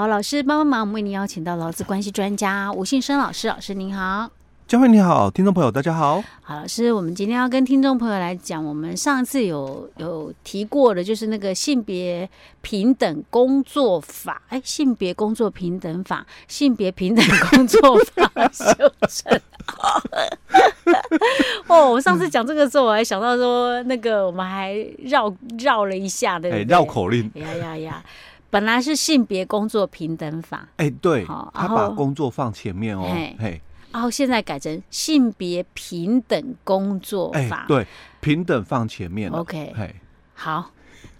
好，老师帮帮忙，我们为您邀请到劳资关系专家吴信生老师，老师您好。佳慧你好，听众朋友大家好。好，老师，我们今天要跟听众朋友来讲，我们上次有有提过的，就是那个性别平等工作法，哎，性别工作平等法，性别平等工作法 修正。哦，我上次讲这个时候，我还想到说，那个我们还绕绕了一下的，哎，绕口令。呀呀呀！本来是性别工作平等法，哎，对，他把工作放前面哦，嘿。然后现在改成性别平等工作法，欸、对，平等放前面 OK，好，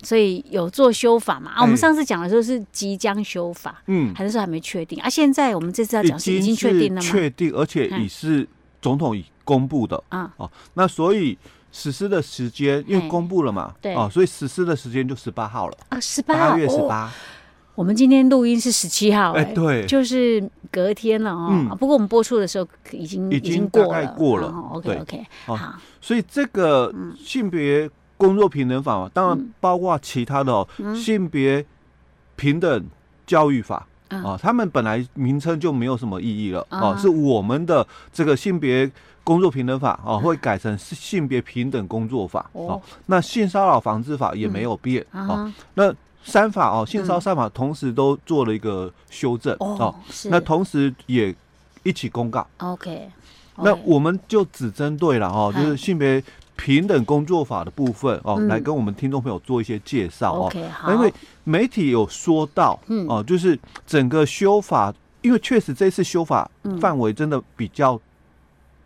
所以有做修法嘛？啊，我们上次讲的时候是即将修法，嗯，还是说还没确定啊？现在我们这次要讲是已经确定了吗？确定，而且已是总统已公布的啊。哦，那所以实施的时间因为公布了嘛，对，哦，所以实施的时间就十八号了。啊，十八月十八。哦。我们今天录音是十七号，哎，对，就是隔天了哦。不过我们播出的时候已经已经过了，过了。OK OK，好。所以这个性别工作平等法嘛，当然包括其他的哦，性别平等教育法啊，他们本来名称就没有什么意义了啊，是我们的这个性别工作平等法啊，会改成性别平等工作法哦。那性骚扰防治法也没有变啊，那。三法哦，性骚三法同时都做了一个修正哦，那同时也一起公告。OK，那我们就只针对了哦，就是性别平等工作法的部分哦，来跟我们听众朋友做一些介绍哦。因为媒体有说到，哦，就是整个修法，因为确实这次修法范围真的比较。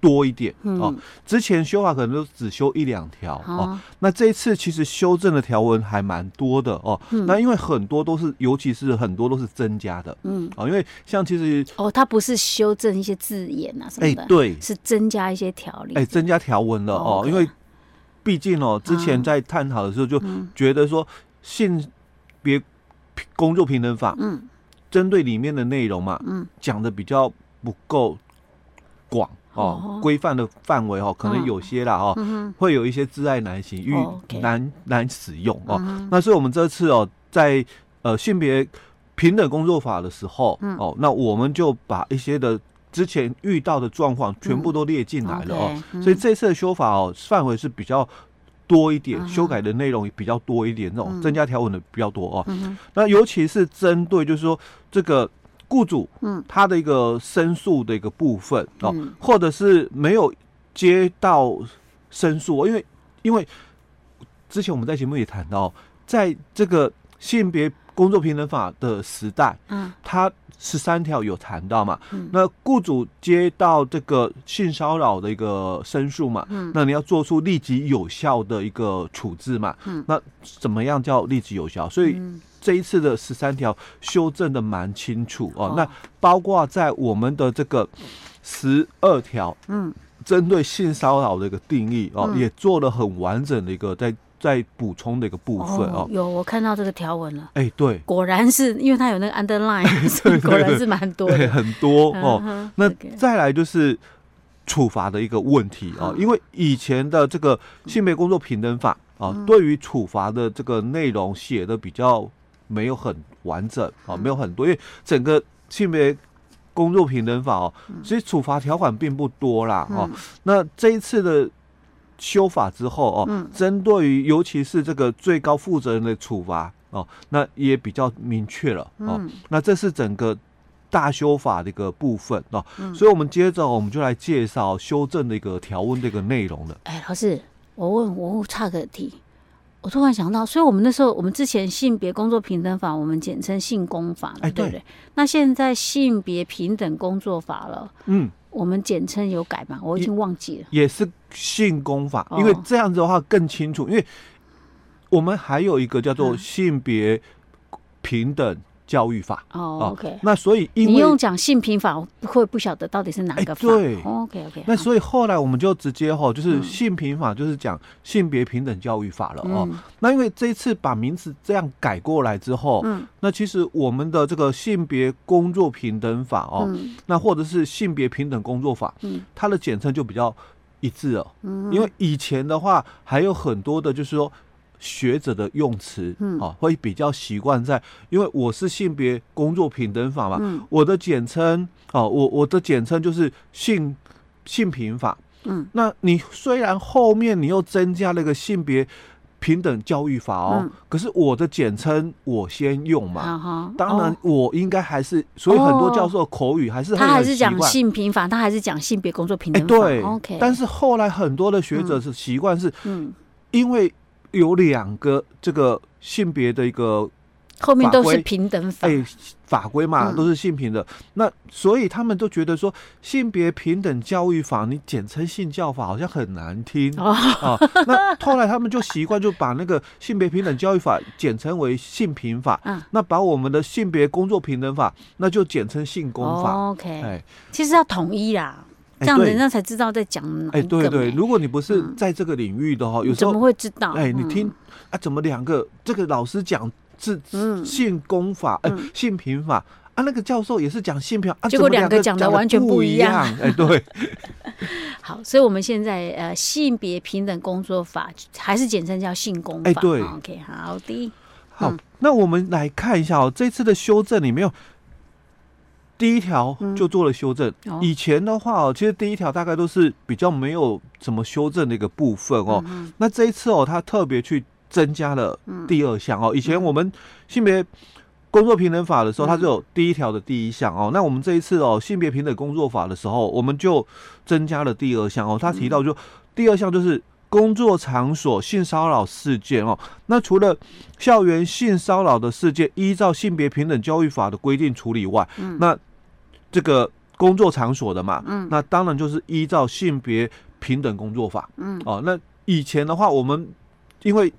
多一点哦，之前修法可能都只修一两条哦，那这一次其实修正的条文还蛮多的哦。那因为很多都是，尤其是很多都是增加的，嗯，哦，因为像其实哦，它不是修正一些字眼啊什么的，哎，对，是增加一些条例，哎，增加条文了哦。因为毕竟哦，之前在探讨的时候就觉得说性别工作平等法，嗯，针对里面的内容嘛，嗯，讲的比较不够广。哦，规范的范围哦，可能有些啦哦，嗯、会有一些自爱难行，遇难、哦 okay、难使用哦。嗯、那所以我们这次哦，在呃性别平等工作法的时候、嗯、哦，那我们就把一些的之前遇到的状况全部都列进来了哦。嗯、所以这次的修法哦，范围是比较多一点，嗯、修改的内容也比较多一点，这种增加条文的比较多哦。嗯、那尤其是针对就是说这个。雇主，嗯，他的一个申诉的一个部分哦，嗯、或者是没有接到申诉，因为因为之前我们在节目也谈到，在这个性别工作平等法的时代，嗯，它十三条有谈到嘛，嗯，那雇主接到这个性骚扰的一个申诉嘛，嗯，那你要做出立即有效的一个处置嘛，嗯，那怎么样叫立即有效？所以。嗯。这一次的十三条修正的蛮清楚哦，那包括在我们的这个十二条，嗯，针对性骚扰的一个定义哦，也做了很完整的一个在在补充的一个部分哦。有我看到这个条文了，哎，对，果然是因为它有那个 underline，果然是蛮多的，很多哦。那再来就是处罚的一个问题哦，因为以前的这个性别工作平等法啊，对于处罚的这个内容写的比较。没有很完整啊，没有很多，因为整个性别工作平等法哦，其实处罚条款并不多啦哦。那这一次的修法之后哦，针对于尤其是这个最高负责人的处罚哦，那也比较明确了哦。那这是整个大修法的一个部分哦。所以我们接着我们就来介绍修正的一个条文的一个内容了。哎，老师，我问我差个题。我突然想到，所以我们那时候，我们之前性别工作平等法，我们简称性工法，哎对不对？那现在性别平等工作法了，嗯，我们简称有改嘛？我已经忘记了。也是性功法，因为这样子的话更清楚，因为我们还有一个叫做性别平等。教育法。哦，OK，那所以因为你用讲性平法会不晓得到底是哪个法？对，OK OK。那所以后来我们就直接哈，就是性平法就是讲性别平等教育法了哦。那因为这一次把名词这样改过来之后，嗯，那其实我们的这个性别工作平等法哦，那或者是性别平等工作法，嗯，它的简称就比较一致了，嗯，因为以前的话还有很多的就是说。学者的用词，嗯，哦，会比较习惯在，因为我是性别工作平等法嘛，嗯，我的简称，哦，我我的简称就是性性平法，嗯，那你虽然后面你又增加了一个性别。平等教育法哦，嗯、可是我的简称我先用嘛，当然我应该还是，哦、所以很多教授口语还是他还是讲性平法，他还是讲性别工作平等法。对，OK。但是后来很多的学者是习惯是，嗯，因为有两个这个性别的一个。后面都是平等法，哎，法规嘛，都是性平的。嗯、那所以他们都觉得说，性别平等教育法，你简称性教法好像很难听、哦、啊。那后来他们就习惯就把那个性别平等教育法简称为性平法。嗯、那把我们的性别工作平等法，那就简称性工法。哦、OK，哎，其实要统一啦，这样人家才知道在讲哪。哎，对对，如果你不是在这个领域的话，嗯、有时候怎么会知道？哎，你听、嗯、啊，怎么两个这个老师讲？是性功法，哎、性平法啊，那个教授也是讲性平，啊，结果两个讲的完全不一样，哎、欸，对。好，所以我们现在呃，性别平等工作法还是简称叫性工法，哎、欸，对。OK，好的。好，嗯、那我们来看一下哦，这次的修正里面有第一条就做了修正。嗯哦、以前的话哦，其实第一条大概都是比较没有怎么修正的一个部分哦。嗯、那这一次哦，他特别去。增加了第二项哦，以前我们性别工作平等法的时候，它只有第一条的第一项哦。那我们这一次哦，性别平等工作法的时候，我们就增加了第二项哦。他提到就第二项就是工作场所性骚扰事件哦。那除了校园性骚扰的事件依照性别平等教育法的规定处理外，嗯。那这个工作场所的嘛，嗯。那当然就是依照性别平等工作法。嗯，哦，那以前的话，我们因为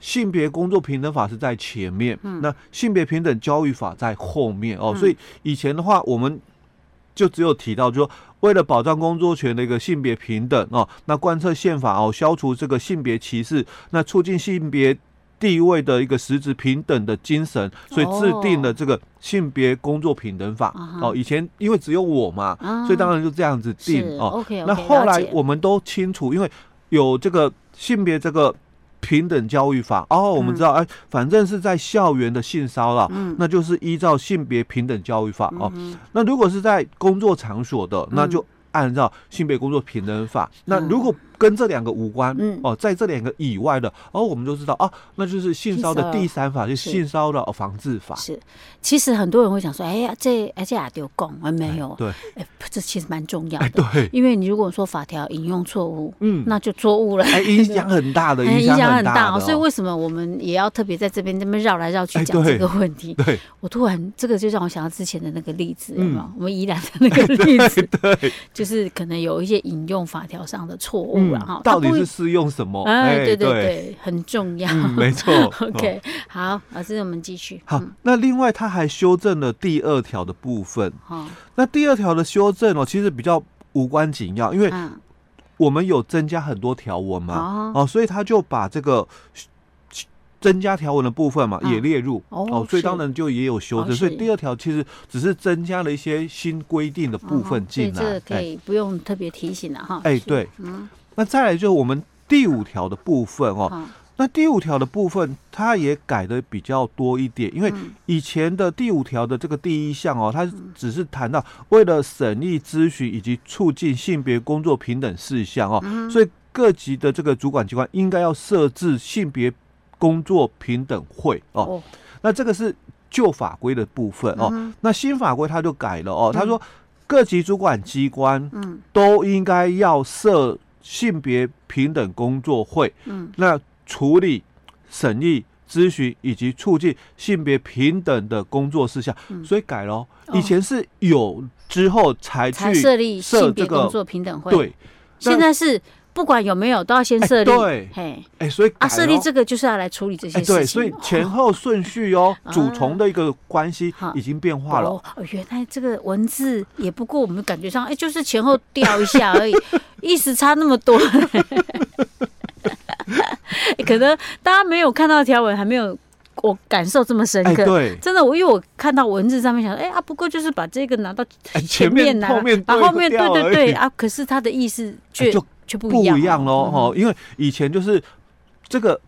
性别工作平等法是在前面，嗯、那性别平等教育法在后面哦，嗯、所以以前的话，我们就只有提到，就说为了保障工作权的一个性别平等哦，那贯彻宪法哦，消除这个性别歧视，那促进性别地位的一个实质平等的精神，所以制定了这个性别工作平等法哦。以前因为只有我嘛，所以当然就这样子定哦。那后来我们都清楚，因为有这个性别这个。平等教育法。哦，我们知道哎，反正是在校园的性骚扰，嗯，那就是依照性别平等教育法哦。那如果是在工作场所的，那就按照性别工作平等法。那如果跟这两个无关，嗯。哦，在这两个以外的，哦，我们都知道哦，那就是性骚的第三法，就是。性骚扰防治法。是，其实很多人会想说，哎呀，这而且还丢讲，还没有，对，哎，这其实蛮重要的，对，因为你如果说法条引用错误，嗯，那就错误了，哎，影响很大的，影响很大，所以为什么我们也要特别在这边这么绕来绕去讲这个问题？对，我突然这个就让我想到之前的那个例子，嗯，我们宜兰的那个例子，对，就是可能有一些引用法条上的错误。到底是适用什么？哎，对对对，很重要。没错。OK，好，老师，我们继续。好，那另外他还修正了第二条的部分。好，那第二条的修正哦，其实比较无关紧要，因为我们有增加很多条文嘛，哦，所以他就把这个增加条文的部分嘛也列入哦，所以当然就也有修正。所以第二条其实只是增加了一些新规定的部分进来，这个可以不用特别提醒了哈。哎，对，嗯。那再来就是我们第五条的部分哦，那第五条的部分它也改的比较多一点，因为以前的第五条的这个第一项哦，它只是谈到为了审议、咨询以及促进性别工作平等事项哦，嗯、所以各级的这个主管机关应该要设置性别工作平等会哦。哦。那这个是旧法规的部分哦，嗯、那新法规它就改了哦，他说各级主管机关嗯。都应该要设。性别平等工作会，嗯，那处理、审议、咨询以及促进性别平等的工作事项，嗯、所以改了。以前是有之后才去设立性别工作平等会，对，现在是。不管有没有，都要先设立。对，嘿，哎，所以啊，设立这个就是要来处理这些事情。对，所以前后顺序哦，主从的一个关系已经变化了。哦，原来这个文字也不过我们感觉上，哎，就是前后调一下而已，意思差那么多。可能大家没有看到条文，还没有我感受这么深刻。对，真的，我因为我看到文字上面想，哎啊，不过就是把这个拿到前面，后面把后面，对对对啊，可是他的意思却。就不一样喽，哈，因为以前就是这个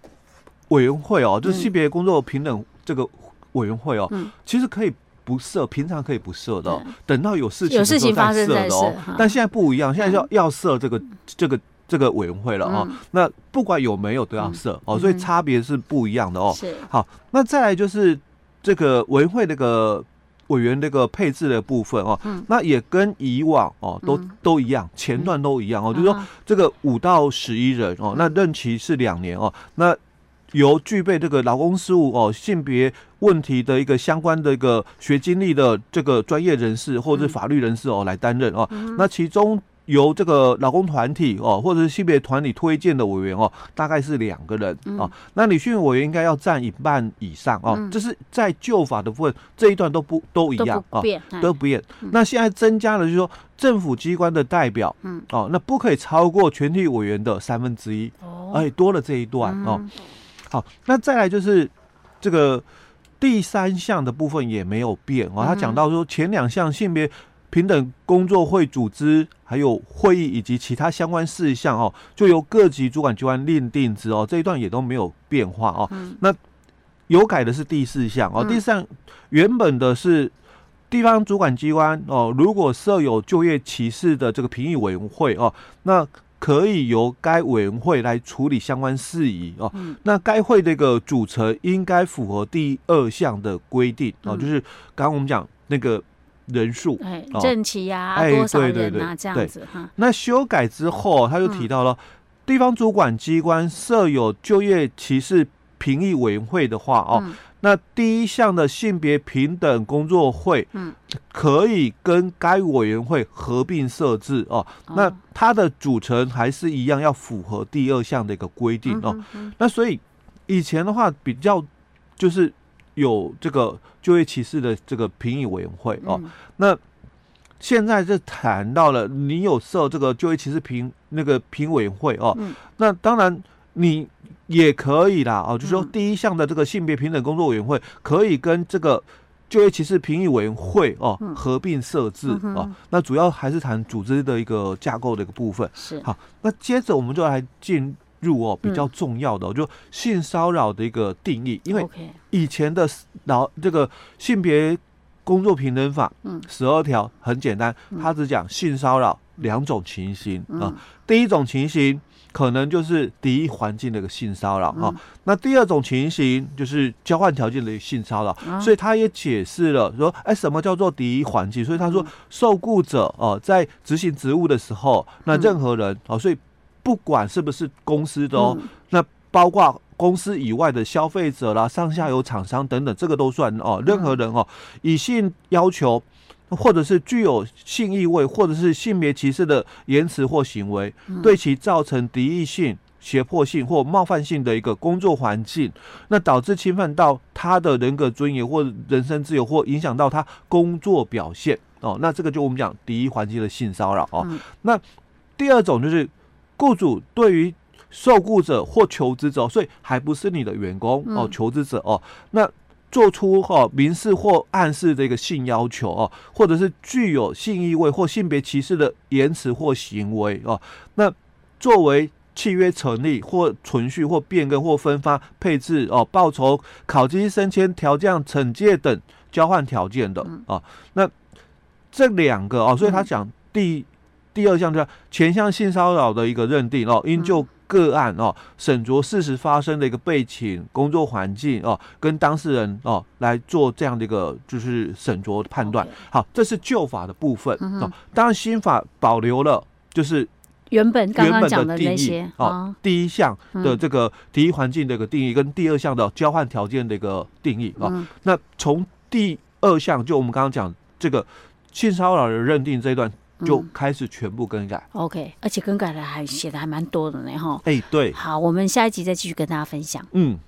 委员会哦，就是性别工作平等这个委员会哦，嗯、其实可以不设，平常可以不设的、等到有事情有事情发生再设的哦。但现在不一样，现在要要设这个这个这个委员会了哦。嗯、那不管有没有都要设、嗯、哦，所以差别是不一样的哦。是。好，那再来就是这个委员会那个。委员这个配置的部分哦，嗯、那也跟以往哦都、嗯、都一样，前段都一样哦，嗯、就是说这个五到十一人哦，那任期是两年哦，那由具备这个劳工事务哦性别问题的一个相关的一个学经历的这个专业人士或者是法律人士哦来担任哦，嗯、那其中。由这个劳工团体哦，或者是性别团体推荐的委员哦，大概是两个人哦。那女性委员应该要占一半以上哦。这是在旧法的部分，这一段都不都一样哦，都不变。那现在增加了，就是说政府机关的代表，嗯哦，那不可以超过全体委员的三分之一哦，哎，多了这一段哦。好，那再来就是这个第三项的部分也没有变哦。他讲到说前两项性别。平等工作会组织，还有会议以及其他相关事项哦，就由各级主管机关另定之哦。这一段也都没有变化哦。嗯、那有改的是第四项哦。第四项原本的是地方主管机关哦，如果设有就业歧视的这个评议委员会哦，那可以由该委员会来处理相关事宜哦。嗯、那该会这个组成应该符合第二项的规定哦，就是刚刚我们讲那个。人数，哎，任期呀，多少人啊？这样子哈。那修改之后，他又提到了地方主管机关设有就业歧视评议委员会的话哦，那第一项的性别平等工作会，嗯，可以跟该委员会合并设置哦。那它的组成还是一样，要符合第二项的一个规定哦。那所以以前的话比较就是。有这个就业歧视的这个评议委员会哦，嗯、那现在就谈到了你有设这个就业歧视评那个评委员会哦，嗯、那当然你也可以啦哦，就是说第一项的这个性别平等工作委员会可以跟这个就业歧视评议委员会哦合并设置哦，那主要还是谈组织的一个架构的一个部分。是。好，那接着我们就来进。入哦，比较重要的、哦嗯、就性骚扰的一个定义，因为以前的劳这个性别工作平等法，嗯，十二条很简单，它只讲性骚扰两种情形、嗯、啊。第一种情形可能就是敌意环境的一个性骚扰啊，嗯、那第二种情形就是交换条件的性骚扰。嗯、所以他也解释了说，哎，什么叫做敌意环境？所以他说，受雇者哦、啊，在执行职务的时候，那任何人哦、啊，所以。不管是不是公司的哦，嗯、那包括公司以外的消费者啦、上下游厂商等等，这个都算哦。任何人哦，以性要求，或者是具有性意味，或者是性别歧视的言辞或行为，嗯、对其造成敌意性、胁迫性或冒犯性的一个工作环境，那导致侵犯到他的人格尊严或人身自由，或影响到他工作表现哦。那这个就我们讲敌意环境的性骚扰哦。嗯、那第二种就是。雇主对于受雇者或求职者，所以还不是你的员工哦，求职者哦，那做出哈明示或暗示的一个性要求哦，或者是具有性意味或性别歧视的言辞或行为哦，那作为契约成立或存续或变更或分发配置哦，报酬、考绩、升迁、调降、惩戒等交换条件的啊，那这两个哦，所以他讲第。第二项叫前项性骚扰的一个认定哦，应就个案哦，审酌事实发生的一个背景、工作环境哦，跟当事人哦来做这样的一个就是审酌判断。好，这是旧法的部分哦。当然新法保留了就是原本刚刚讲的那些哦，第一项的这个第一环境的一个定义，跟第二项的交换条件的一个定义哦。那从第二项就我们刚刚讲这个性骚扰的认定这一段。就开始全部更改，嗯，OK，而且更改的还写的还蛮多的呢，哈。哎，对，好，我们下一集再继续跟大家分享。嗯。